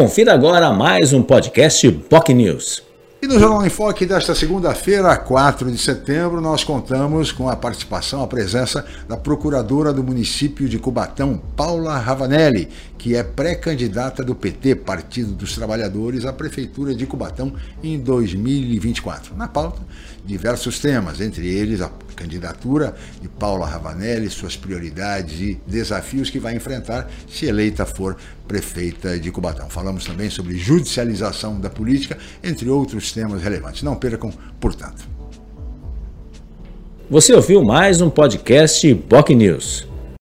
Confira agora mais um podcast POC News. E no Jornal em Foque desta segunda-feira, 4 de setembro, nós contamos com a participação, a presença da procuradora do município de Cubatão, Paula Ravanelli, que é pré-candidata do PT, Partido dos Trabalhadores, à Prefeitura de Cubatão em 2024. Na pauta, diversos temas, entre eles a candidatura de Paula Ravanelli, suas prioridades e desafios que vai enfrentar se eleita for prefeita de Cubatão. Falamos também sobre judicialização da política, entre outros temas relevantes. Não percam, portanto. Você ouviu mais um podcast POC News.